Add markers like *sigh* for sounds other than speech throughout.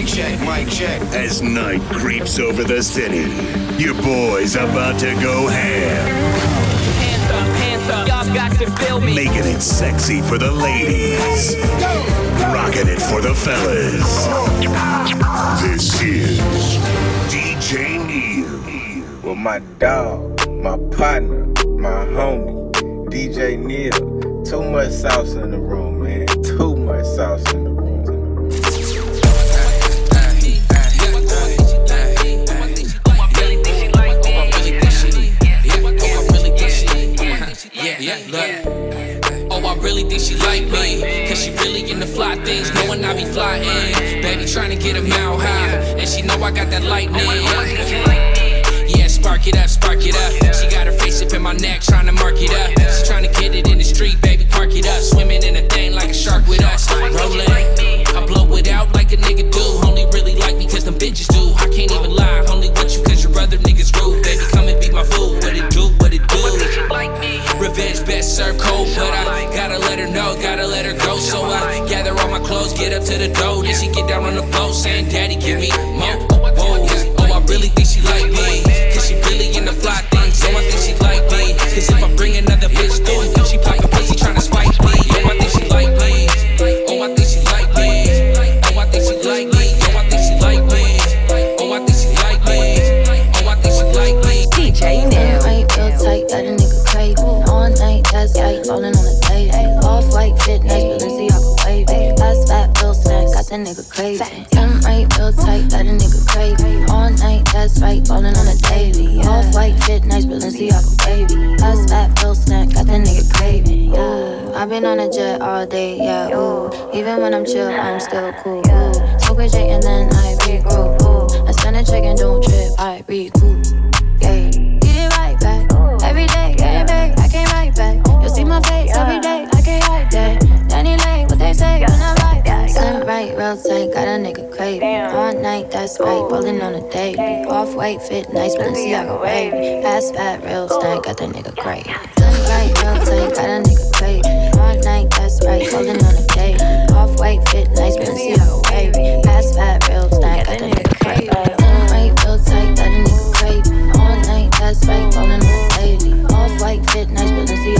Mic check, mic check. As night creeps over the city, your boy's about to go ham. Hands up, hands up, y'all got to feel me. Making it sexy for the ladies. Rocking it for the fellas. This is DJ Neil. With my dog, my partner, my homie, DJ Neil. Too much sauce in the room, man. Too much sauce in the room. Yeah, look. Oh, I really think she like me. Cause she really into fly things, knowing I be flying. Baby trying to get a mile high. And she know I got that lightning. Yeah, spark it up, spark it up. She got her face up in my neck, trying to mark it up. She trying to get it in the street, baby, park it up. Swimming in a thing like a shark with us. Rolling. I blow it out like a nigga do. Only really like me cause them bitches do. I can't even lie. Only want you cause your other niggas rude. Baby, come and be my fool. What it do, cold, but I gotta let her know, gotta let her go. So I gather all my clothes, get up to the door. Then she get down on the floor, saying, Daddy, give me more. Whoa, oh, I really think she like me. Right, on the daily. Off white fit, nice, Balenciaga wavy. Fast fat, real snack, got the nigga craving. Ooh, I've been on a jet all day, yeah. Ooh, even when I'm chill, I'm still cool. Ooh, smoke a J and then I regroup. Ooh, I spend a check and don't trip, I recoup. Yeah, get it right back. Every day, getting paid, I can't write back. You'll see my face every day, real tight, got a nigga craving. All night, that's right, ballin' on a daily. Off white, fit nice, Balenciaga wavy. Fast fat, real snack, got that nigga craving. Slim right, real tight, got a nigga craving. All night, that's right, ballin' on a daily. Off white, fit nice, Balenciaga wavy. Fast fat, real snack, got that nigga craving. Right, real tight, got a nigga craving. All night, that's right, ballin' on a daily. Off white, fit nice, but Balenciaga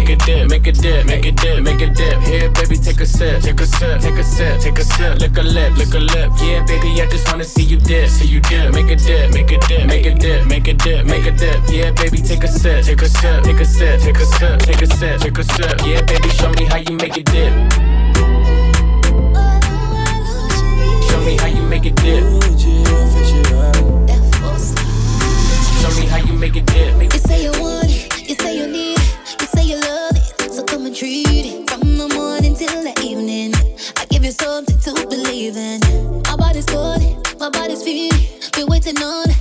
a dip, make a dip, make a dip, make a dip. Make a dip. Here, baby, take a sip, take a sip, take a sip, take a sip. Lick a lip, lick a lip. Yeah, baby, I just wanna see you dip, see you dip. Make a dip, make a dip, make a dip, make a dip, make a dip. Yeah, baby, take a sip, take a sip, take a sip, take a sip, take a sip, take a sip. Yeah, baby, show me how you make it dip. Show me how you make it dip. Show me how you make it dip. You say you want it, you say you need it, you say you come treat. From the morning till the evening, I give you something to believe in. My body's good, my body's feeling, been waiting on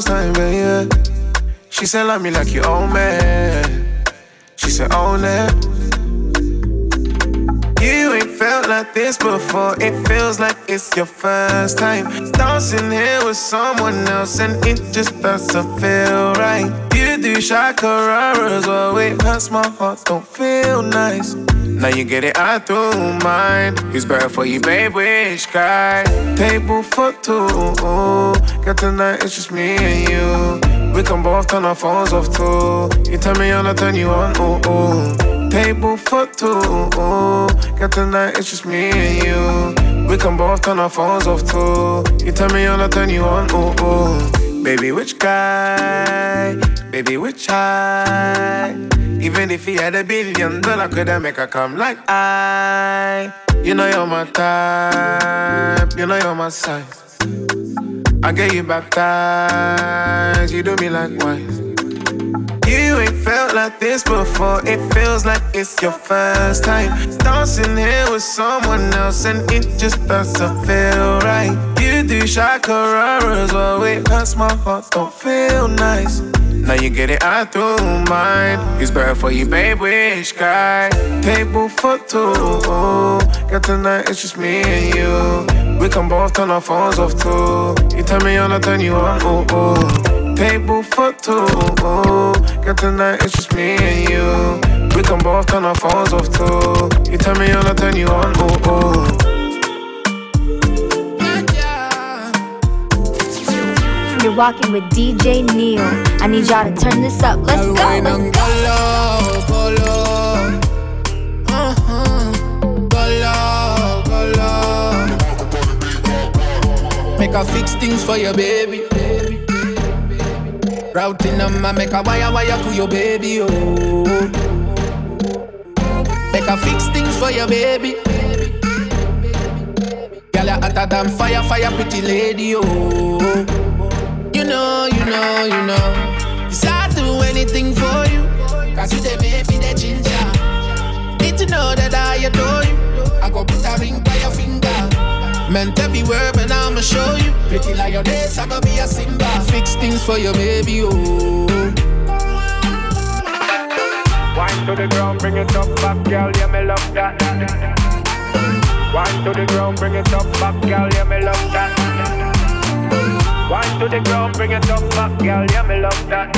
last time, baby? She said, love me like you own me. She said, own it. You ain't felt like this before. It feels like it's your first time. Dancing here with someone else, and it just doesn't feel right. You do shakararas, well, it hurts my heart, don't feel nice. Now you get it out through mine. Who's better for you, babe? Which guy? Table for two. Got tonight, it's just me and you. We can both turn our phones off too. You tell me I'm not turn you on, ooh, ooh. Table for two. Got tonight, it's just me and you. We can both turn our phones off too. You tell me I'm not turn you on, ooh, ooh. Baby, which guy? Baby, which high? Even if he had a billion dollar, could I make her come like I? You know you're my type, you know you're my size. I get you baptized, you do me likewise. You ain't felt like this before. It feels like it's your first time. Dancing here with someone else, and it just doesn't feel right. You do shakararas, well, it hurts my heart, don't feel nice. Now you get it out through mine. It's better for you, babe. Which guy? Table for two. Got tonight, it's just me and you. We can both turn our phones off too. You tell me on, not turn you on, ooh, ooh. Table for two. Got tonight, it's just me and you. We can both turn our phones off too. You tell me on, not turn you on, ooh, ooh. You're walking with DJ Neil. I need y'all to turn this up. Let's go. Let's go. go low, go low. Uh-huh. Make a fix things for your baby. Routing number, make a wire wire to your baby, oh. Make a fix things for your baby. Girl, you hotter than fire, fire, pretty lady, oh. You know, you know, you know. Yes, I do anything for you. Cause you the baby, the ginger. Need to know that I adore you. I go put a ring by your finger. Meant every word, and I'ma show you. Pretty like your days, I go be a Simba. Fix things for your baby, oh. Wine to the ground, bring it up back, girl, yeah, me love that. Wine to the ground, bring it up back, girl, yeah, me love that. Wine to the ground, bring it up back, girl, yeah, me love that.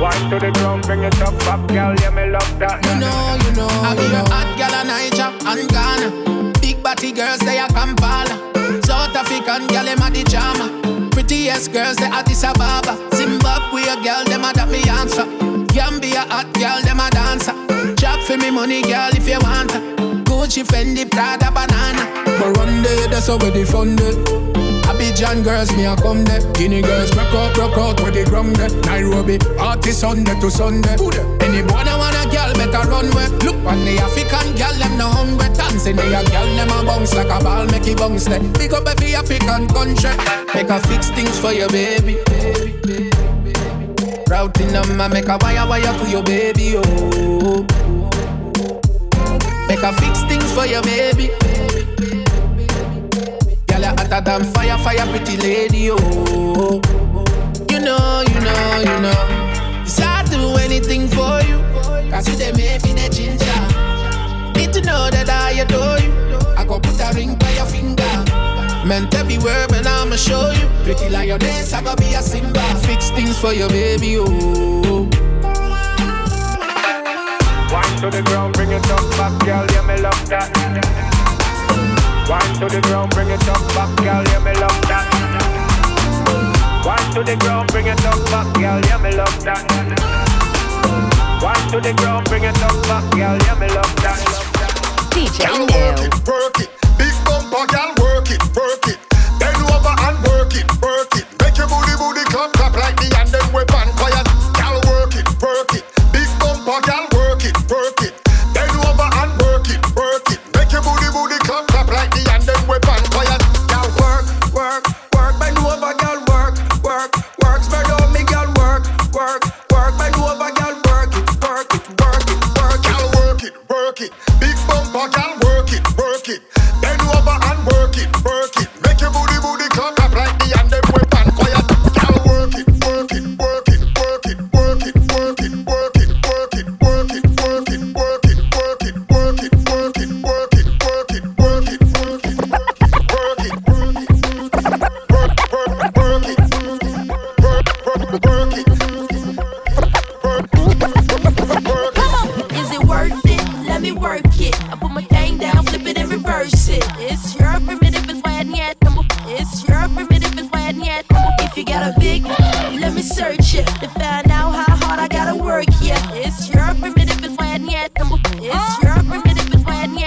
Wine to the ground, bring it up back, girl, yeah, me love that. You know, you know. I be a hot girl in Niger and Ghana. Big body girls, they are Kampala. South African girl, them a the drama. Prettiest girls, they are Addis Ababa. Zimbabwe girl, them a that me answer. Gambia hot girl, them a dancer. Chop for me money, girl, if you want. Gucci, Fendi, Prada, banana. But one day, that's how we the fun day. Abidjan girls, me a come there. Guinea girls, rock out, rock out with the ground there. Nairobi, artist Sunday to Sunday. Any boy that want a girl, better run with. Look on the African girl, them no hungry. Dancing the girl, them a bounce like a ball, make it bounce there. Big up every African country. Make a fix things for your baby. Routing number, make a wire wire to your baby, oh. Make a fix things for your baby. Hotter than fire, fire, pretty lady, oh. You know, you know, you know. Yes, I do anything for you. Cause you the make me the ginger. Need to know that I adore you. I go put a ring by your finger. Meant every word, man, I'ma show you. Pretty like your dance, I go be a Simba. Fix things for your baby, oh. Wine to the ground, bring it up back, girl, yeah, me love that. Wine to the ground, bring it up back, girl, yeah, me love that. Wine to the ground, bring it up back, girl, yeah, me love that. Wine to the ground, bring it up back, girl, yeah, me love that. DJ work it, work it. Big bumper, girl,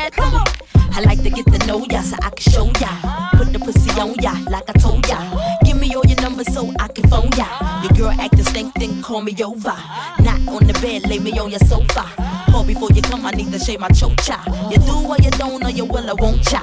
I like to get to know ya so I can show ya. Put the pussy on ya like I told ya. Give me all your numbers so I can phone ya. Your girl act acting stink, then call me over. Not on the bed, lay me on your sofa. Call before you come, I need to shave my chocha. You do or you don't, or you will, I won't cha.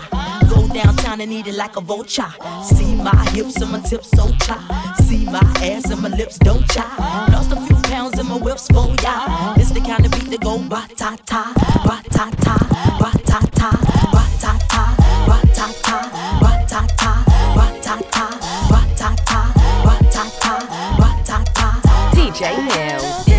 Go downtown and eat it like a vulture. See my hips and my tips, so cha. See my ass and my lips, don't cha. Lost a few pounds in my whips, for ya. This the kind of beat that go ba ta ta, ba ta ta, ba ta ta, ba ta ta, ba ta ta, ba ta ta, ba ta ta, ba ta ta, ba ta ta, ba ta ta. DJ Nail.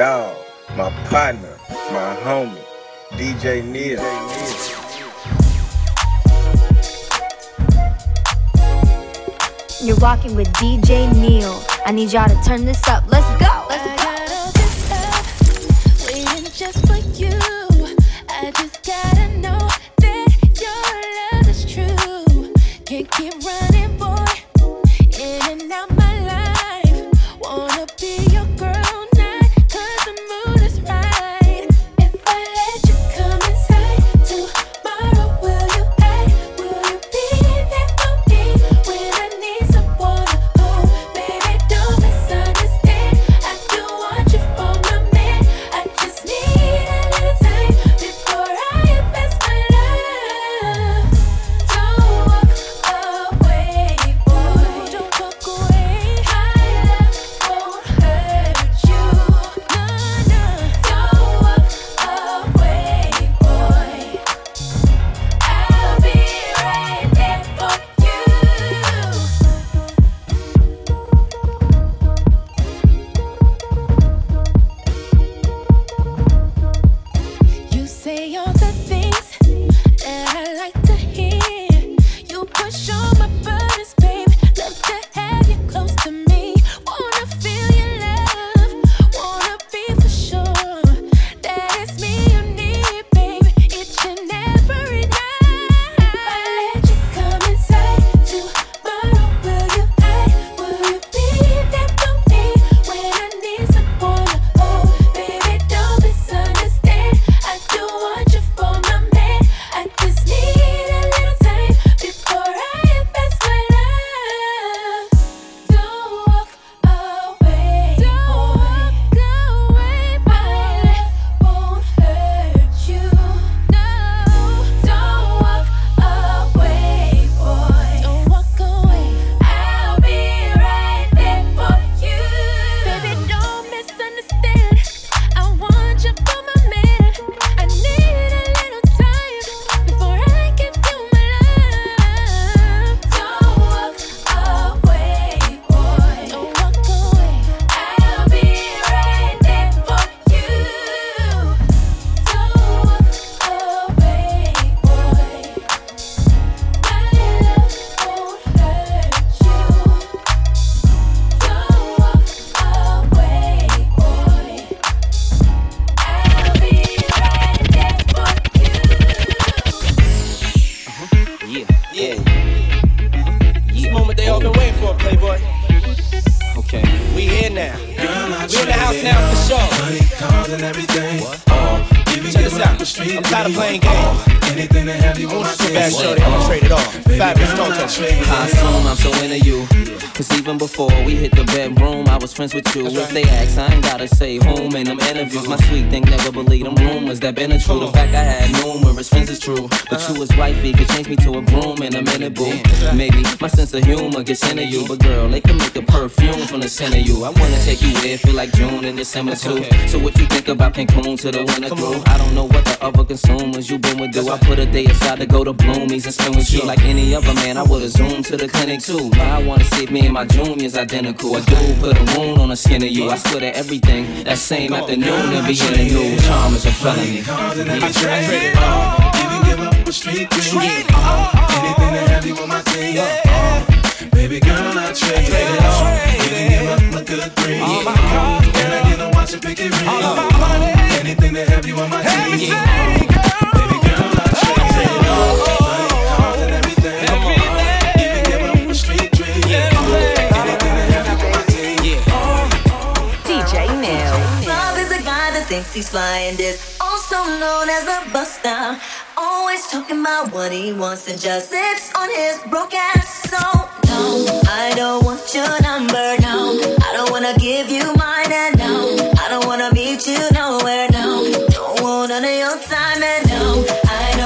Dog, my partner, my homie, DJ Neil. You're rocking with DJ Neil. I need y'all to turn this up. Let's go. I'm tired of playing oh, games. Anything to have you you to back, shorty. I'm gonna trade it off. Fabolous Toto. I'm so into you. Cause even before we hit the bedroom, I was friends with you. If they ask, I ain't gotta say whom in them interviews. My sweet thing never believe them rumors that been a true. The fact I had numerous friends is true. But you as wifey could change me to a groom in a minute, boo. Maybe my sense of humor gets into you. But girl, they can make a perfume from the scent of you. I wanna take you there, feel like June and December too. So what you think about Cancun to the winter through? I don't know what the other consumers you been with do. I put a day aside to go to Bloomies and spend with you like any any other man, I would've zoomed to the clinic too. Now I wanna see me and my junior's identical. I do put a wound on the skin of you. I swear to everything, that same afternoon, to be in the news. Charm is a felony. I trade it all. Even uh, give up a street dream. Get all. Uh, anything to have you on my team. Uh, baby girl, I trade it all. Even give up a good dream. All my cars. And I get to watch you pick it real. All my money. Anything to have you on my team. Baby girl, I trade it all. thinks he's flying is also known as a buster. Always talking about what he wants and just sits on his broke ass. So no, I don't want your number. No, I don't wanna give you mine. And no, I don't wanna meet you nowhere. No, don't want none of your time. And no, I.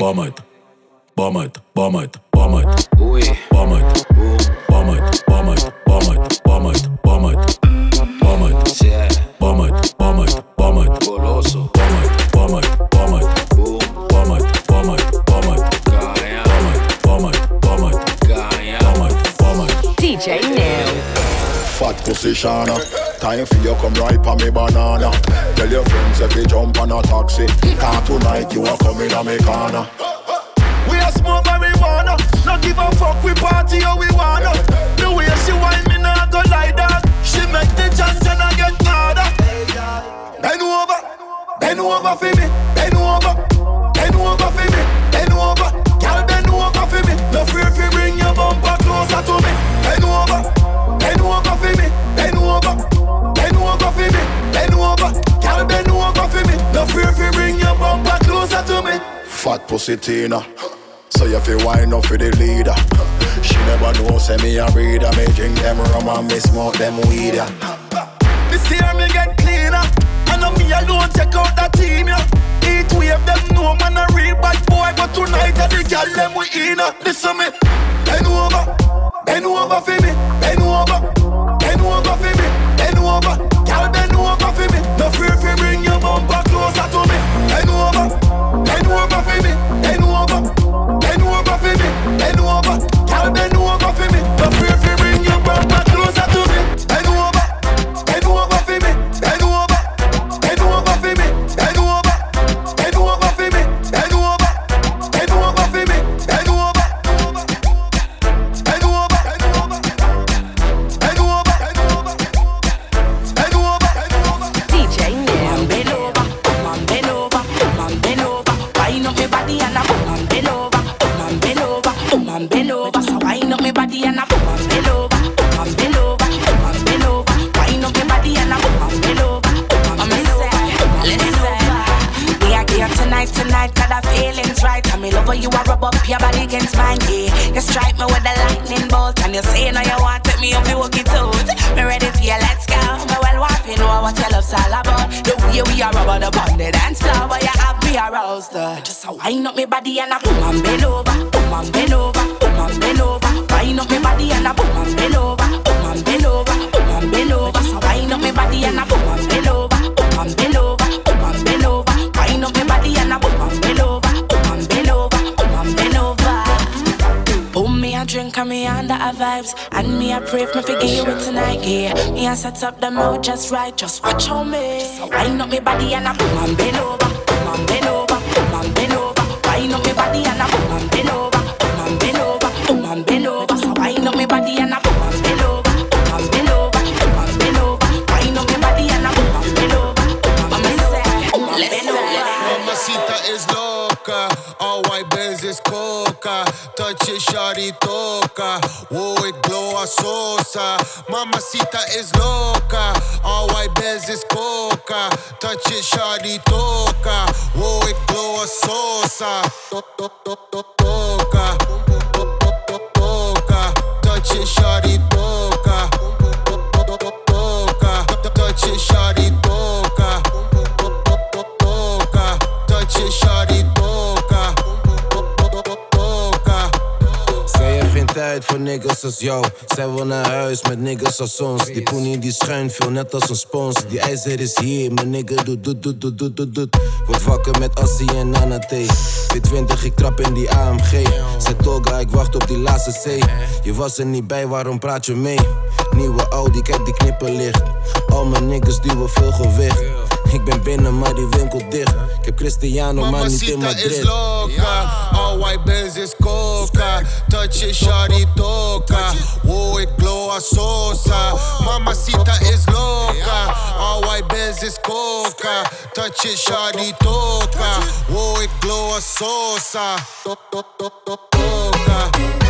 meisje, want pussy Tina. So you feel wine up for the leader. She never know, say me a breeder. Me drink them rum and me smoke them weed. Yeah. This year me get cleaner. I know me alone check out the team, yeah. Eat wave them know man a real bad boy, but tonight I the girl them we in. Listen me, bend over, bend over for me, bend over, bend over for me, bend over. Girl bend over for me. No fear you bring your bumper closer to me. Bend over for me, wind up me body and a boom and bend over, boom and bend over, boom and bend over. Wind up me body and a boom and bend over, boom and bend over, boom and bend over. So wind up me body and a boom and bend over, boom and bend over, boom and bend over. Wind up me body and a boom and bend over, boom and bend over, boom and bend over. Boom, me a drink and me under a vibes And me a pray for me forget you tonight, yeah Me a set up the mood just right, just watch on me So wind up me body and a boom and bend over Boom and bend over, body and a It, shawty toca. Whoa, it glow a sosa. Mamacita is loca, all white Benz is coca. Touch it, shawty toca. Whoa, it glow a sosa. To- to- to- to- Toca, To- to- to- toca. Touch it, shawty toca. Tijd voor niggas als jou. Zij wil naar huis met niggas als ons. Die poenie die schuin veel, net als een spons. Die ijzer is hier, mijn nigga doet, doet, doet, doet, doet, doet, doet. Word wakker met Assie en Nana T. B20, ik trap in die AMG. Zet Toga, ik wacht op die laatste C. Je was er niet bij, waarom praat je mee? Nieuwe Audi, kijk die knipperlicht. Al mijn niggas duwen veel gewicht. Ik ben binnen, maar die winkel dicht. Ik heb Cristiano, maar niet in Mamacita is Madrid. loca, all white Benz is coca. Touch it, shawty toca. Glow a sosa. Mamacita is loca, all white Benz is coca. Touch it, shawty toca. Whoa, it glow a sosa. To- to- to- to- Toca.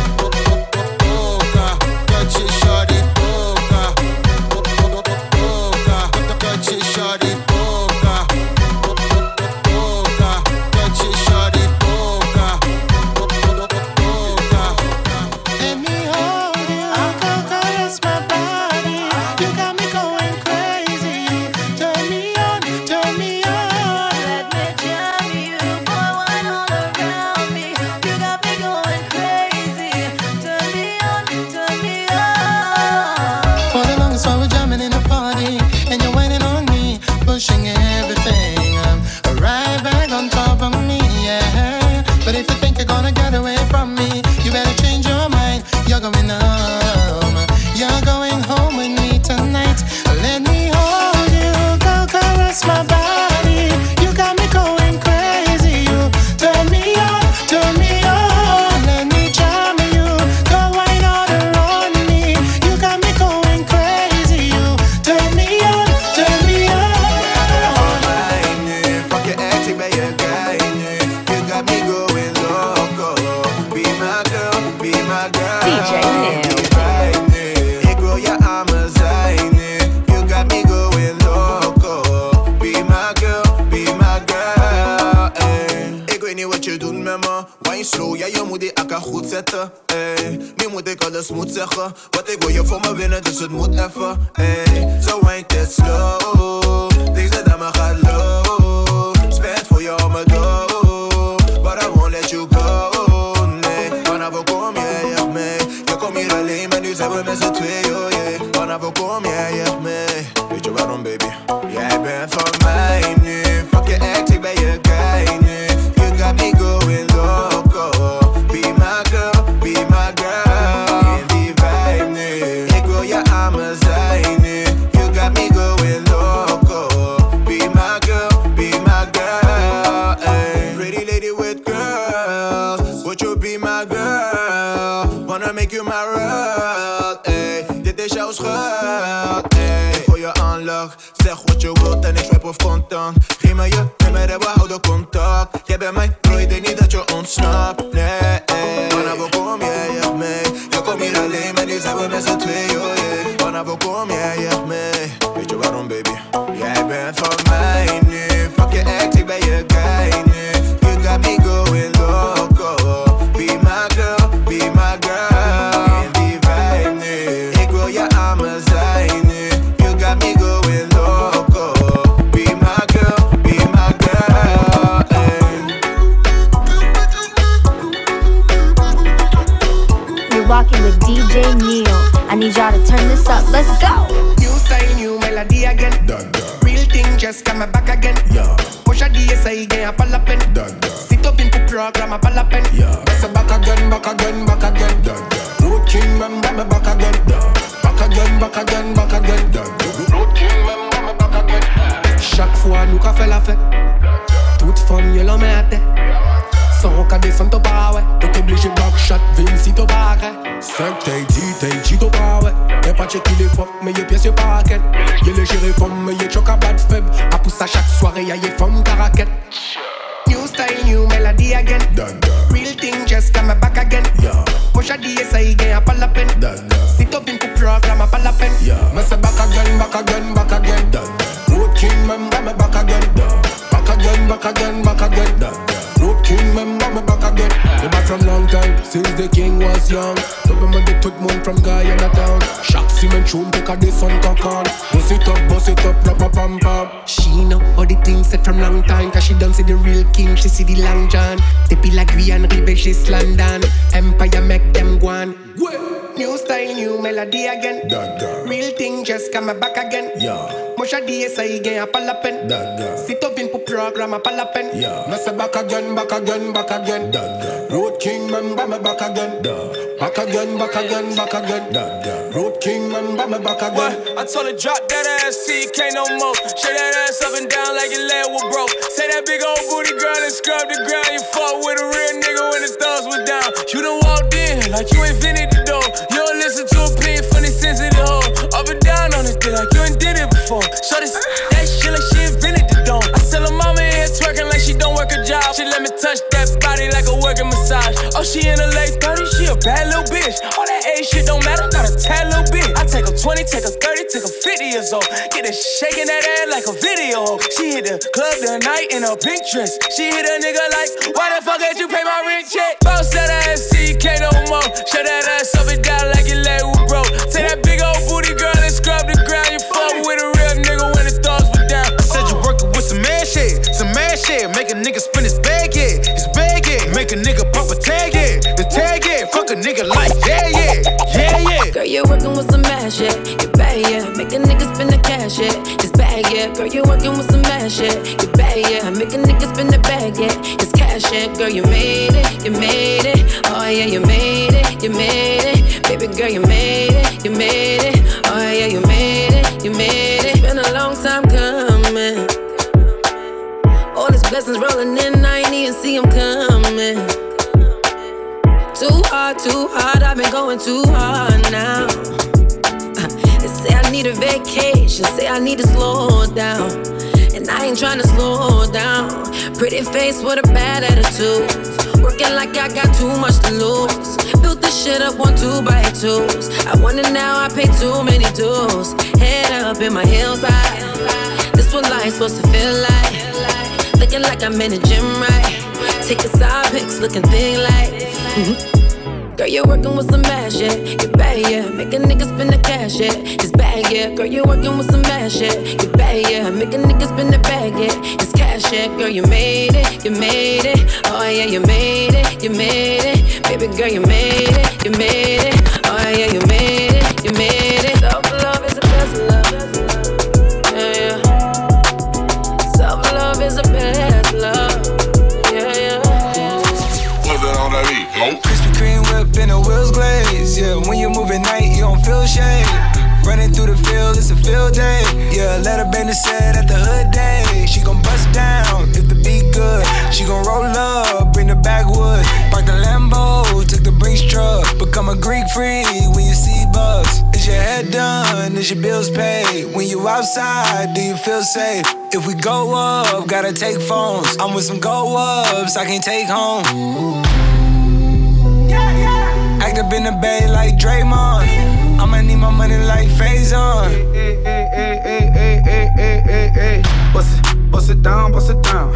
Back again, back again. Road King, bring me back again. Me back from long time, since the king was young. Remember the tout monde from Guyana town. Chaque semaine, tune take a this on cock on. Bust it up, bust it up, rap a pam pam. She know all the things said from long time Cause she done see the real king, she see the long john They be like Guyana, Ribe, she's London Empire make them go on New style, new melody again. Real thing just coming back again. Yeah. Musha DSI again, a palapen Sit up in the program, a palapen Me say back again, back again, back again. Road King, man, bring me back again. Back again, back again, back again. Road King, man, bring me back again. What? I told her drop that ass, can't no more. Shake that ass up and down like your leg was broke. Say that big old booty girl and scrub the ground. You fought with a real nigga when his thumbs was down. You done walked in like you invented the door. You don't listen to a opinion from the sensitive hoe. Up and down on it, thing like you ain't did it before. So this don't work a job. She let me touch that body like a working massage. Oh, she in her late 30s, she a bad little bitch. All that age shit don't matter, not a tad little bit. I take a 20, take a 30, take a 50 years old. Get her shaking that ass like a video. She hit the club tonight in a pink dress. She hit a nigga like, why the fuck did you pay my rent check? Bounce that ass, no more. Shut that ass up and down like your leg was broke. Take that big old booty girl and scrub the shit. Make a nigga spin his bag, yeah, his bag, yeah. Make a nigga pop a tag, yeah, the tag, yeah. Fuck a nigga like, yeah, yeah, yeah, yeah. Girl, you're working with some mad shit. You bad, yeah. Make a nigga spin the cash, yeah. It's bad, yeah. Girl, you're working with some mad shit. You bad, yeah. Make a nigga spin the bag, yeah. It's cash, yeah. Girl, you made it, you made it. Oh, yeah, you made it, you made it. Baby girl, you made it, you made it. Blessings rolling in, I ain't even see them coming. Too hard, too hard, I've been going too hard now. They say I need a vacation, say I need to slow down. And I ain't trying to slow down. Pretty face with a bad attitude. Working like I got too much to lose. Built this shit up on two by twos. I wonder now I pay too many dues. Head up in my heels high. This what life's supposed to feel like. Looking like I'm in the gym, right? Taking side pics, looking thin like. mhm. Girl, you're working with some ass, yeah. You're bad, yeah. Make a nigga spend the cash, yeah. It's bad, yeah. Girl, you're working with some ass, yeah. You're bad, yeah. Make a nigga spend the bag, yeah. It's cash, yeah. Girl, you made it, you made it. Oh, yeah, you made it, you made it. Baby girl, you made it, you made it. Oh, yeah, you made it, you made it. Yeah, when you move at night, you don't feel shade. Running through the field, it's a field day. Yeah, let her bend the set at the hood day. She gon' bust down if the beat good. She gon' roll up, bring the backwoods. Park the Lambo, took the Brinks truck. Become a Greek freak when you see bugs. Is your head done? Is your bills paid? When you outside, do you feel safe? If we go up, gotta take phones. I'm with some go ups, I can take home. Act up in the bay like Draymond. I'ma need my money like Faison. Hey, hey, hey, hey, hey, hey, hey, hey, hey. Bust it, bust it down, bust it down.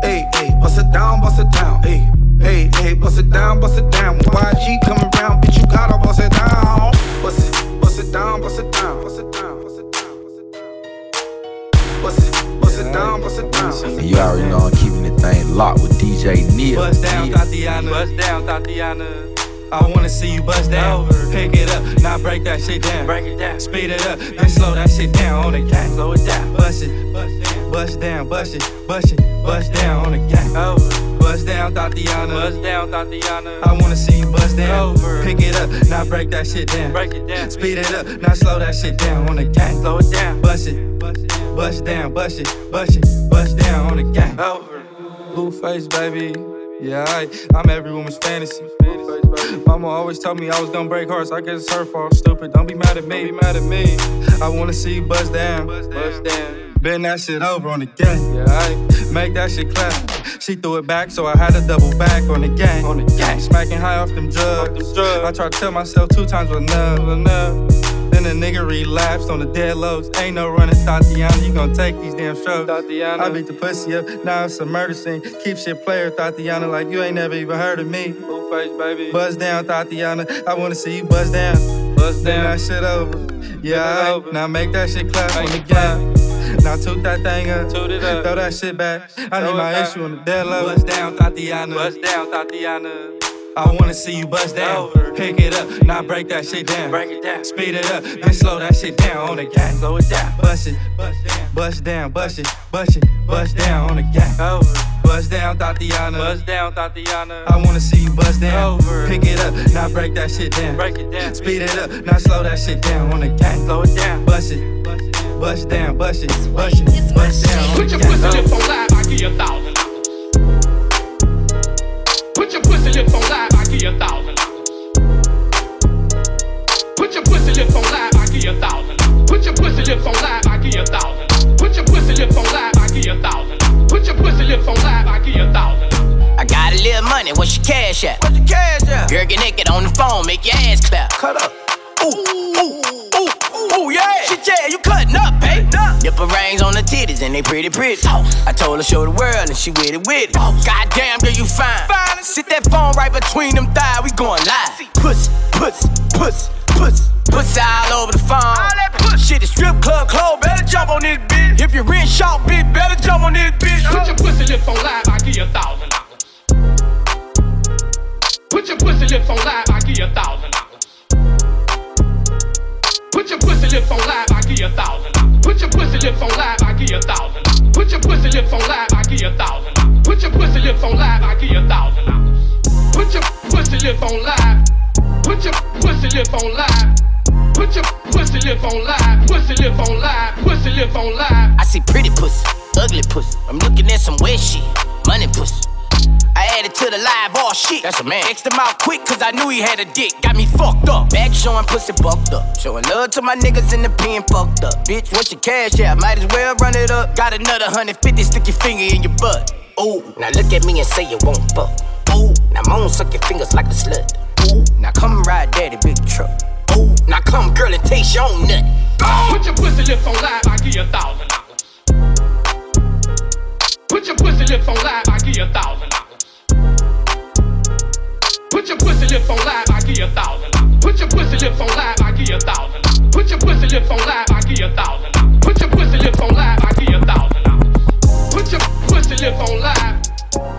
Hey, hey, bust it down, bust it down. Hey, hey, hey, bust it down, bust it down. YG coming around, bitch, you gotta bust it down. Bust it, bust it down, bust it down, bust it down, bust it down, bust it down. Bust it, bust it down, bust it down. And you already know I'm keeping the thing locked with DJ Neil. Bust down, Thotiana. Bust down, Thotiana. I wanna see you bust down. Pick it up, now break that shit down. Break it down. Speed it up, then slow that shit down on the gang. Slow it down. Bust it, bust down, bust it, bust it, bust down on the gang. Over. Bust down, Thotiana. Bust down, Thotiana. I wanna see you bust down. Over. Pick it up, now break that shit down. Break it down. Speed it up, now slow that shit down on the gang. Slow it down. Bust it, bust down, bust it, bust it, bust down on the gang. Over. Blueface, baby. Yeah, I, I'm every woman's fantasy. Mama always told me I was gonna break hearts. I guess it's her fault. Stupid. Don't be mad at me. Don't be mad at me. I wanna see you bust down. Bust down. Bend that shit over on the gang. Yeah, I make that shit clap. She threw it back, so I had to double back on the gang. On the gang. Smacking high off them drugs. I tried to tell myself two times was enough. enough. Then the nigga relapsed on the dead lows. Ain't no running, Thotiana. You gon' take these damn strokes. Thotiana. I beat the pussy up. Now it's a murder scene. Keep shit player, Thotiana, like you ain't never even heard of me. Blueface, baby. Buzz down, Thotiana. I wanna see you buzz down. Buzz down. that shit over. Yeah, alright. now make that shit clap on the gang. Now toot that thing up. Toot it up. Throw that shit back. I need my issue on the dead low. Buzz down, Thotiana. Buzz down, Thotiana. I wanna see you bust down. Pick it up, now break that shit down. Break it down. Speed it up, then slow that shit down on the gang. Slow it down. Bust it, bust down, bust it, bust it, bust down on the gang. Bust down, Thotiana. Bust down, Thotiana. I wanna see you bust down. Over. Pick it up, now break that shit down. Break it down. Speed it up, now slow that shit down on the gang. Slow it down. Bust it, bust down, bust it, bust it, bust down Put your pussy lips on live, I give you a thousand lips on live, I give you a thousand. Put your pussy lips on live, I give you a thousand. Put your pussy lips on live, I give you a thousand. I got a little money, what's your cash at? What's your cash at? Girl, get naked on the phone, make your ass clap. Cut up. Ooh, ooh, ooh, ooh, yeah. Shit, yeah, you cutting up, babe. Nipple rings on the titties and they pretty pretty. I told her show the world and she with it with it. Goddamn, girl, you fine. Sit that phone right between them thighs, we going live. Puss, puss, puss, puss, puss all over the phone. Shit, the strip club clothes, better jump on this bitch. If you're rent short, bitch, better jump on this bitch. Put your pussy lips on live, I give you a thousand dollars. Put your pussy lips on live, I give you a thousand dollars. Put your pussy lips on live, I give you a thousand dollars. Put your pussy lips on live, I give you a thousand dollars. Put your pussy lips on live, I give you a thousand dollars. Put your pussy lips on live, I give you a thousand dollars. Put your pussy lip on live. Put your pussy lip on live. Put your pussy lip on live. Pussy lip on live. Pussy lip on live. I see pretty pussy, ugly pussy. I'm looking at some wet shit, money pussy. I added to the live all shit. That's a man. Xed him out quick cause I knew he had a dick. Got me fucked up. Back showing pussy bucked up. Showing love to my niggas in the pen fucked up. Bitch, what's your cash at? Might as well run it up. Got another 150, stick your finger in your butt. Ooh, now look at me and say you won't fuck. Ooh, now moan suck your fingers like a slut. Ooh, now come ride daddy big truck. Ooh, now come girl and taste your nut. Put your pussy lips on live, I give you a thousand dollars. Put your pussy lips on live, I give you a thousand dollars. Put your pussy lips on live, I give you a thousand dollars. Put your pussy lips on live, I give you a thousand dollars. Put your pussy lips on live, I give you a thousand. Put your pussy lips on live, I give you a thousand dollars. Put your pussy lips on live.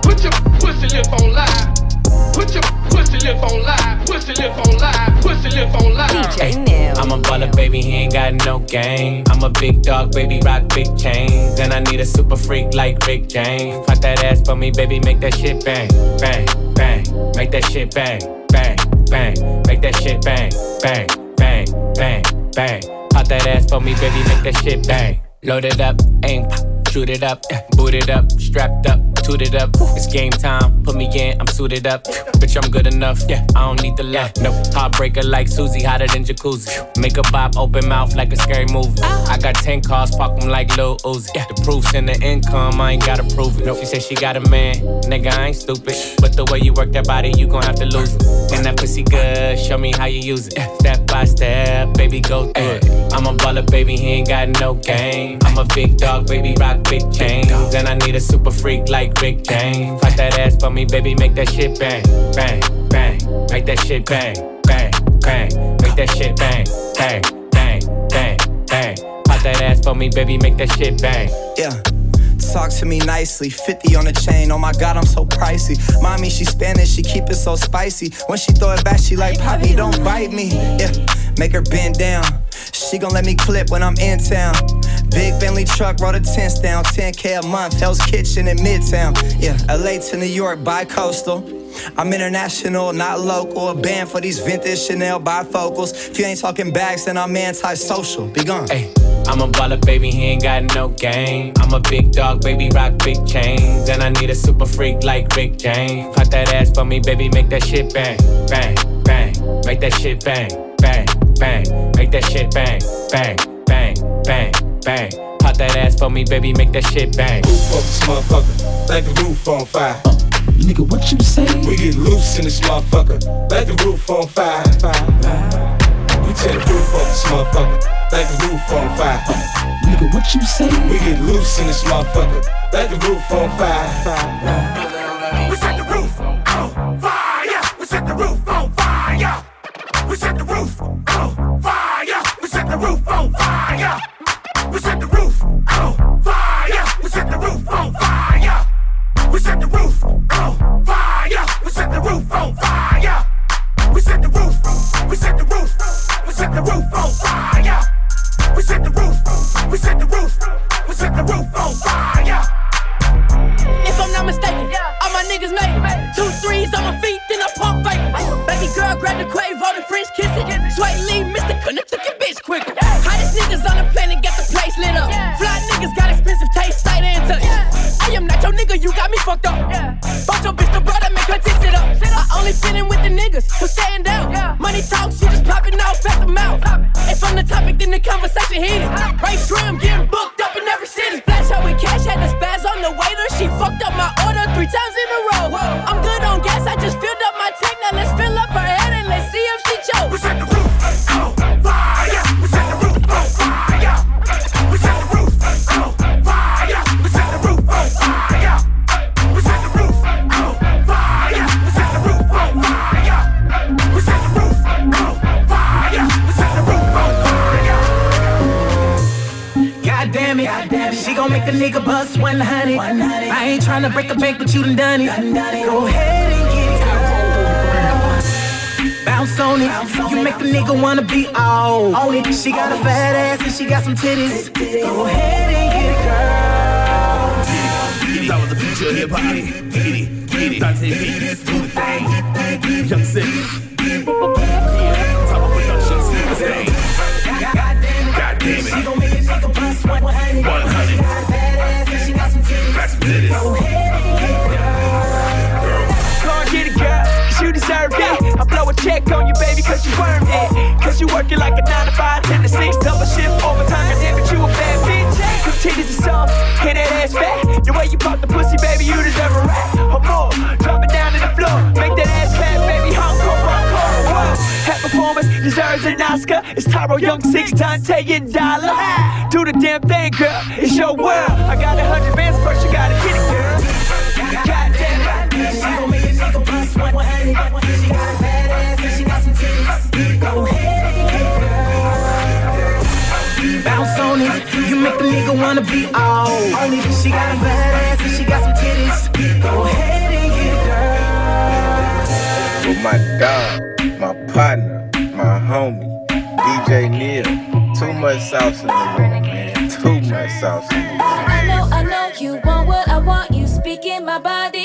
Put your pussy lips on live. Put your pussy lip on live, pussy lip on live, pussy lip on live. Hey, I'm a baller, baby, he ain't got no game. I'm a big dog, baby, rock big chains. And I need a super freak like Rick James. Pop that ass for me, baby, make that shit bang, bang, bang. Make that shit bang, bang, bang. Make that shit bang, bang, bang, bang, bang. Pop that ass for me, baby, make that shit bang. Load it up, aim, shoot it up, boot it up, strapped up toot it up. It's game time, put me in, I'm suited up. Bitch, I'm good enough, yeah, I don't need the left. Nope, heartbreaker like Susie, hotter than jacuzzi. Make a bop, open mouth like a scary movie. Ah. I got 10 cars, park them like Lil Uzi. Yeah, the proof's in the income, I ain't gotta prove it. She said she got a man, nigga, I ain't stupid. But the way you work that body, you gon' have to lose it. And that pussy good, show me how you use it. Step by step, baby, go through it. I'm a baller, baby, he ain't got no game. I'm a big dog, baby, rock big chains. And I need a super freak like Rick James. Pop that ass for me, baby, make that shit bang, bang, bang. Make that shit bang, bang, bang. Make that shit bang, bang, bang, bang, bang. Pop that ass for me, baby, make that shit bang. Yeah. Talk to me nicely, 50 on the chain. Oh my god, I'm so pricey. Mommy, she Spanish, she keep it so spicy. When she throw it back, she like, Poppy, don't bite me. Yeah, make her bend down. She gon' let me clip when I'm in town. Big Bentley truck, roll the tents down. 10k a month, Hell's Kitchen in Midtown. Yeah, LA to New York, bi coastal. I'm international, not local. A band for these vintage Chanel bifocals. If you ain't talking bags, then I'm antisocial. Be gone. Hey, I'm a baller, baby, he ain't got no game. I'm a big dog, baby, rock big chains. And I need a super freak like Rick James. Pop that ass for me, baby, make that shit bang, bang, bang. Make that shit bang, bang, bang. Make that shit bang, bang, bang, bang, bang. Pop that ass for me, baby, make that shit bang. Roof up this motherfucker, like the roof on fire. Uh, nigga, what you say? We get loose in this motherfucker, like the roof on fire. We tear the roof off this motherfucker, like the roof on fire. Uh, nigga, what you say? We get loose in this motherfucker, like the roof on fire. We set the roof. We set the roof on fire. If I'm not mistaken, all my niggas made it. Two threes on my feet, then I pump fake. Baby girl, grab the Quavo, the French kiss it. Swae Lee, Mr. Your bitch quicker. Hottest niggas on the planet, get the place lit up. Fly niggas got expensive taste, sight and touch. I am not your nigga, you got me fucked up. Bought your bitch the brother, make her tits it up. Only fit in with the niggas who stand out. Money talk, she just popping off at the mouth. If I'm the topic, then the conversation heated. Right trim, getting booked up in every city. Splash out with cash, had the spaz on the waiter. She fucked up my order three times in a row. I'm good make a nigga bust 100. I ain't tryna break a bank, but you done done it. Go ahead and get it. Bounce on it, you make a nigga wanna be all on it. She got a fat ass and she got some titties. Go ahead and get it, girl. That was the future of hip hop. Get it, get it. Dante Beats, do the thing. Young Sick. Working like a 9 to 5, 10 to 6, double shift, overtime, goddamn it, you a bad bitch. Come titties and some, and that ass fat. The way you pop the pussy, baby, you deserve a rat. Or more, drop it down to the floor, make that ass clap, baby, hardcore, hardcore. deserves an Oscar. It's Tyro Young, six Dante and Dollar. Do the damn thing, girl. It's your world. I got a hundred bands, first you gotta it, wanna be all on it. She got a badass and she got some titties. Go ahead and get it, girl. With my dog, my partner, my homie, DJ Neil. Too much sauce in the room, man. Too much sauce in the room. I know, I know you want what I want. You speaking my body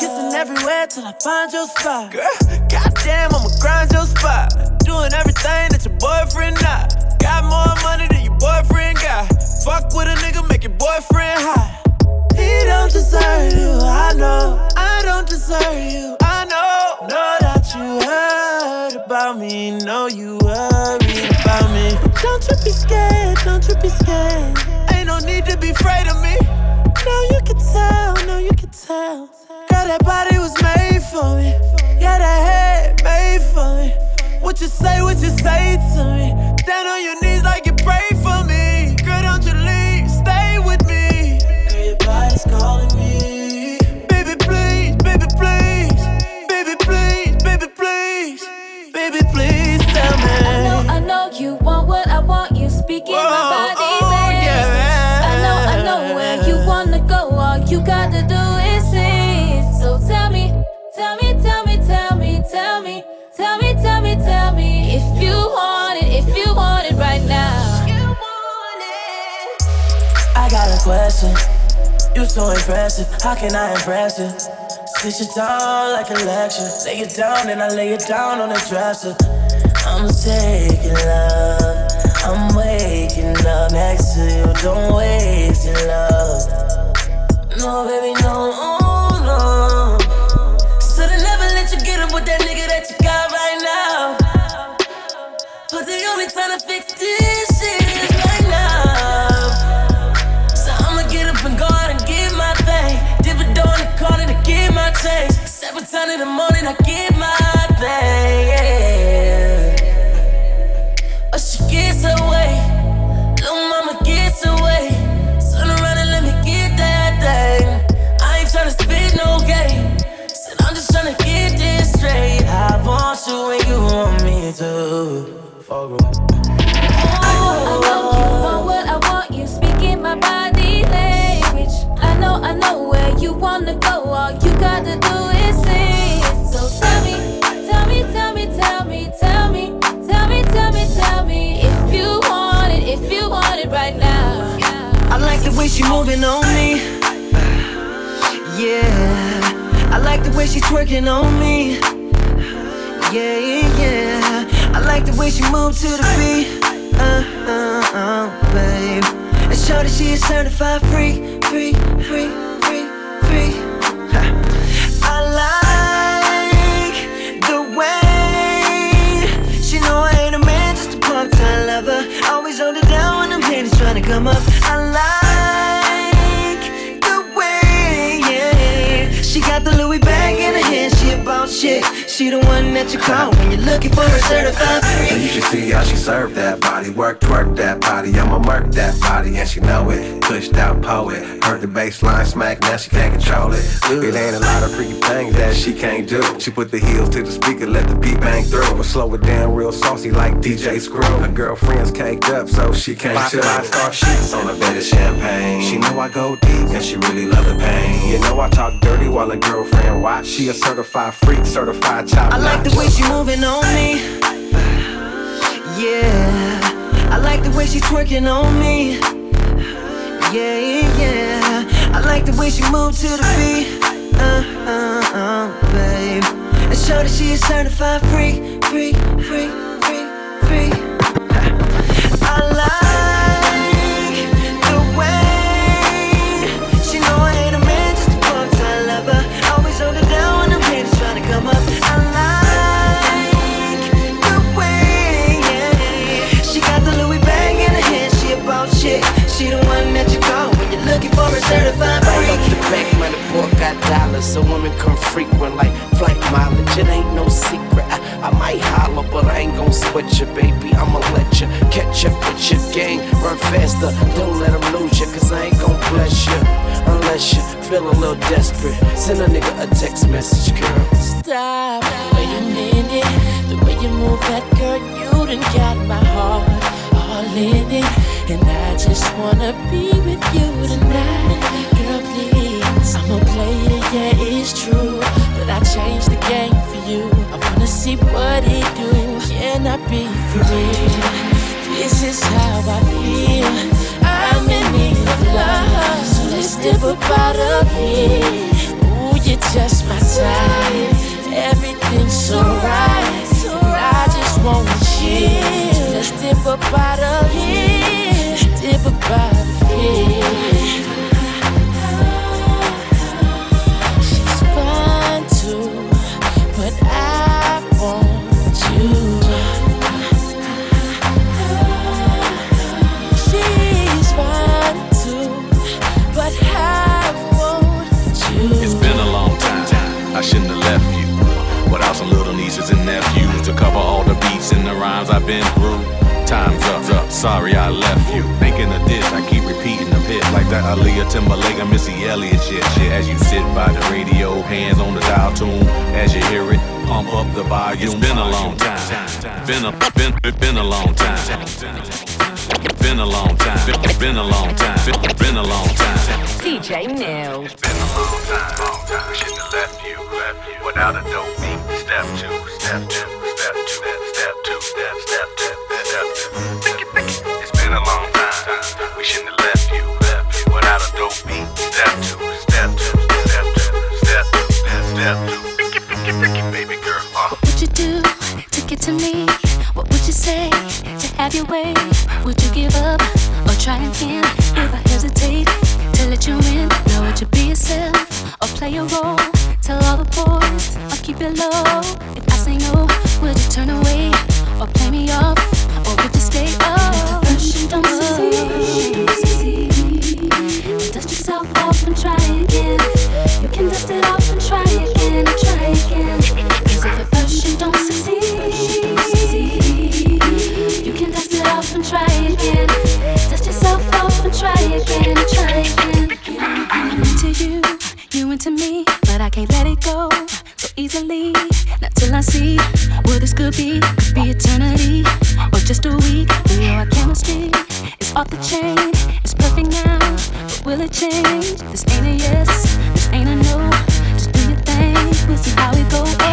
Kissing everywhere till I find your spot. Girl, goddamn, I'ma grind your spot. Doing everything that your boyfriend not. Got more money than your boyfriend got. Fuck with a nigga, make your boyfriend high. He don't deserve you, I know. I don't deserve you, I know. Know that you heard about me, know you worried about me. Don't you be scared, don't you be scared. Ain't no need to be afraid of me. No, you can tell, no, you can tell. That body was made for me. Yeah, that head made for me. What you say, what you say to me? Down on your knees like you pray for me. Girl, don't you leave, stay with me. Girl, your body's calling me. I got a question. You so impressive. How can I impress you? Sit you down like a lecture. Lay it down and I lay it down on the dresser. I'm taking love. I'm waking up next to you. Don't waste your love. No, baby, no, oh, no. Should've never let you get up with that nigga that you got right now. But the only time to fix this Seven times in the morning, I get my thing. But she gets away. Little mama gets away. Turn around and let me get that thing. I ain't tryna spit no game. Said I'm just tryna get this straight. I want you when you want me to. Fuck know, where you wanna go. All you gotta do is sing. So tell me, tell me, tell me, tell me, tell me, tell me, tell me, tell me if you want it, if you want it right now. I like the way she moving on me. Yeah, I like the way she twerking on me. Yeah, yeah, yeah. I like the way she move to the beat. Uh, uh, uh, babe. And show that she is certified free, free, free, come up. I like the way, yeah. She got the Louis bag in her hand, she about shit. She the one that you call when you're looking for a certified And free. you should see how she serve that body. Work, twerk that body. I'ma murk that body, and she know it. Pushed out poet. Heard the bass line smack, now she can't control it. It ain't a lot of freaky things that she can't do. She put the heels to the speaker, let the beat bang through. But slow it down real saucy like DJ Screw. Her girlfriend's caked up, so she can't chill. Five star sheets on a bed of champagne. She know I go deep, and she really love the pain. You know I talk dirty while a girlfriend watch. She a certified freak, certified I like the way she moving on me. Yeah, I like the way she twerking on me. Yeah, yeah, yeah. I like the way she move to the beat. Uh, uh, uh, babe. And show that she is certified free, free, free, dollars so women come frequent like flight mileage. It ain't no secret. I, I might holler, but I ain't gon' sweat you, baby. I'ma let you catch up with your gang. Run faster, don't let them lose you, cause I ain't gon' bless you. Unless you feel a little desperate. Send a nigga a text message, girl. Stop. Wait a minute. The way you move that girl, you done got my heart all in it. And I just wanna be with you tonight. Girl, please. I'm a player, yeah, it's true. But I changed the game for you. I wanna see what he do. Can I be free? This is how I feel. I'm in need of love. So let's step up out of here. Ooh, you're just my type. Everything's so right. I just wanna. So let's dip out of here. Dip out of here. I shouldn't have left you. Without some little nieces and nephews to cover all the beats and the rhymes I've been through. Time's up, up. Sorry I left you. Thinking of this, I keep repeating the hit like that Aaliyah Timbaland and Missy Elliott shit. Shit, as you sit by the radio, hands on the dial tune. As you hear it, pump up the volume. It's been a long time. Been a been been a long time. Been a long time. Been, been a long time. Been, been a long time. DJ Neil. Been a long time, long time. Shouldn't have left you, left you without a dope beat. Step two, step two, step two, step two, step step step step two. It's been a long time. We shouldn't have left you, without a dope beat. Step two, step two, step two, step two, step step two. Uh. What would you do to get to me? What would you say to have your way? Would you give up or try again? If I hesitate to let you in, now would you be yourself or play a role? Tell all the boys I'll keep it low. If I say no, would you turn away or play me off? Or you stay? First you don't succeed. Dust yourself off and try again. You can dust it off and try again try again. Cause if at first you don't succeed, you can dust it off and try again. Dust yourself off and try again try again. I'm into you, you into me, but I can't let it go so easily. Not till I see what this could be. Be eternity just a week. We know our chemistry is off the chain. It's perfect now, but will it change? This ain't a yes, this ain't a no. Just do your thing, we'll see how it goes.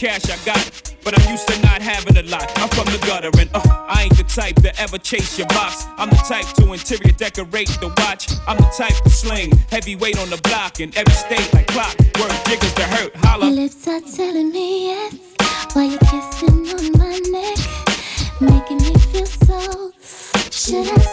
Cash I got. But I'm used to not having a lot. I'm from the gutter and uh, I ain't the type to ever chase your box. I'm the type to interior decorate the watch. I'm the type to sling heavyweight on the block in every state like clock. Work jiggers to hurt, holla. Your lips are telling me yes while you're kissing on my neck, making me feel so. Should I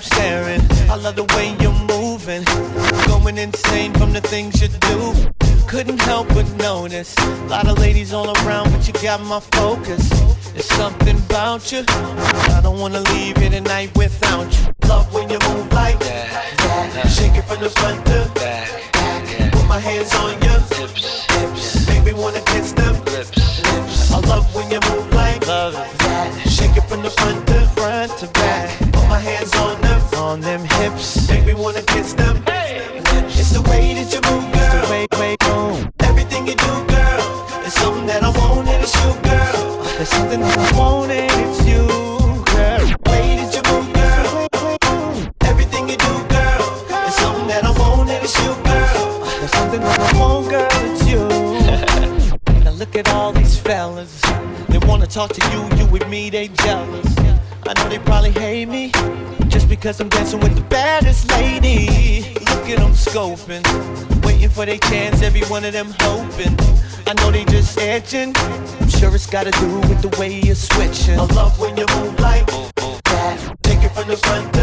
stop staring. I love the way you're moving. Going insane from the things you do. Couldn't help but notice. A lot of ladies all around, but you got my focus. There's something about you one of them hoping. I know they just edging. I'm sure it's gotta do with the way you're switching. I love when you move like that. Take it from the front.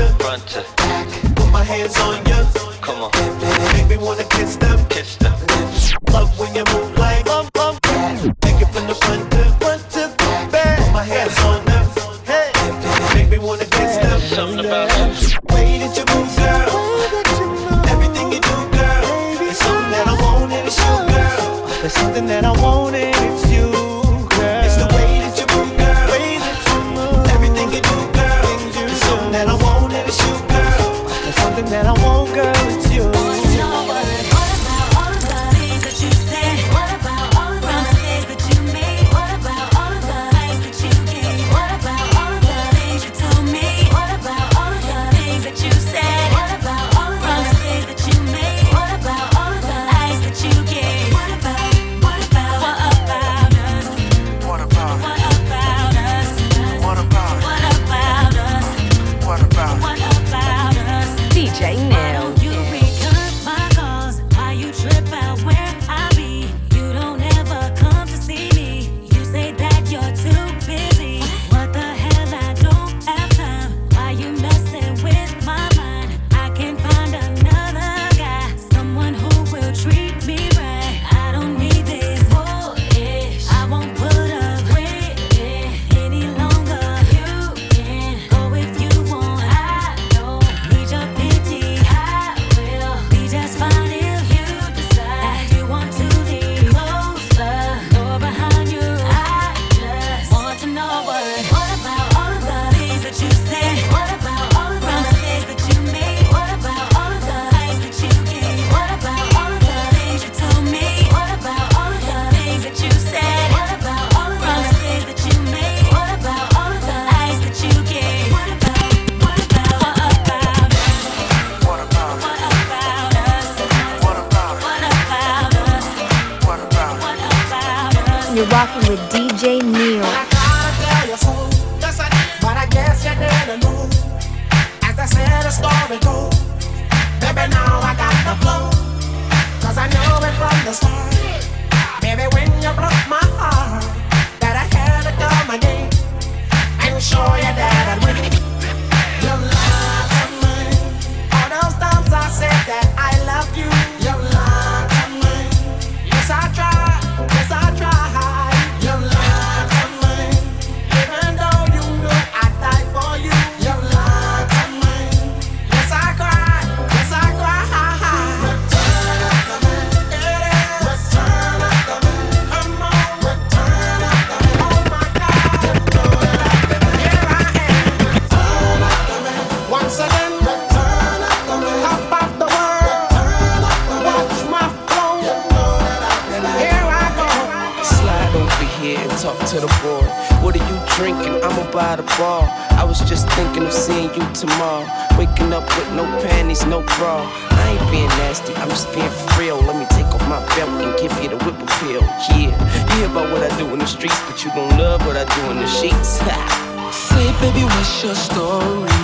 tomorrow. Waking up with no panties, no bra. I ain't being nasty, I'm just being for real. Let me take off my belt and give you the whip appeal. Yeah, you hear about what I do in the streets, but you gon' love what I do in the sheets. *laughs* Say, baby, what's your story?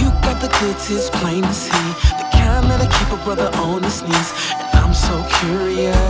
You got the goods, it's plain to see. The kind that I keep a brother on his knees. And I'm so curious.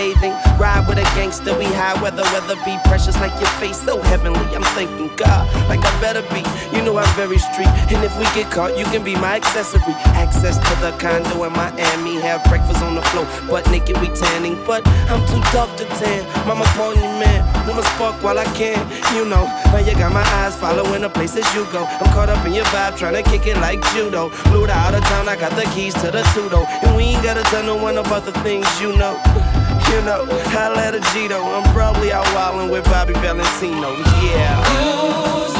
Bathing. Ride with a gangster, we high weather, weather be precious like your face so heavenly. I'm thinking God, like I better be. You know I'm very street, and if we get caught, you can be my accessory. Access to the condo in Miami, have breakfast on the floor, butt naked we tanning. But I'm too dark to tan. Mama calling me man, wanna spark while I can. You know, now you got my eyes following the places you go. I'm caught up in your vibe, trying to kick it like judo. Flew out of town, I got the keys to the tudo, and we ain't gotta tell no one about the things you know. You know, I let a Gito. I'm probably out wildin' with Bobby Valentino. Yeah.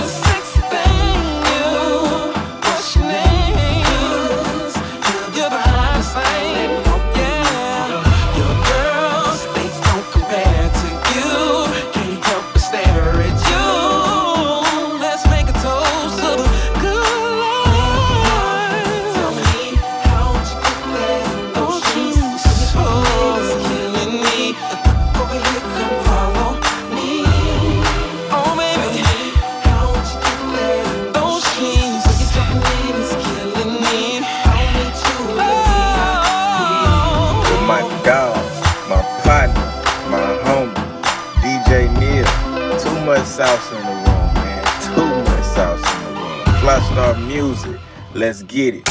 Sauce in the room, man. Too much sauce in the room. Flystar Music. Let's get it.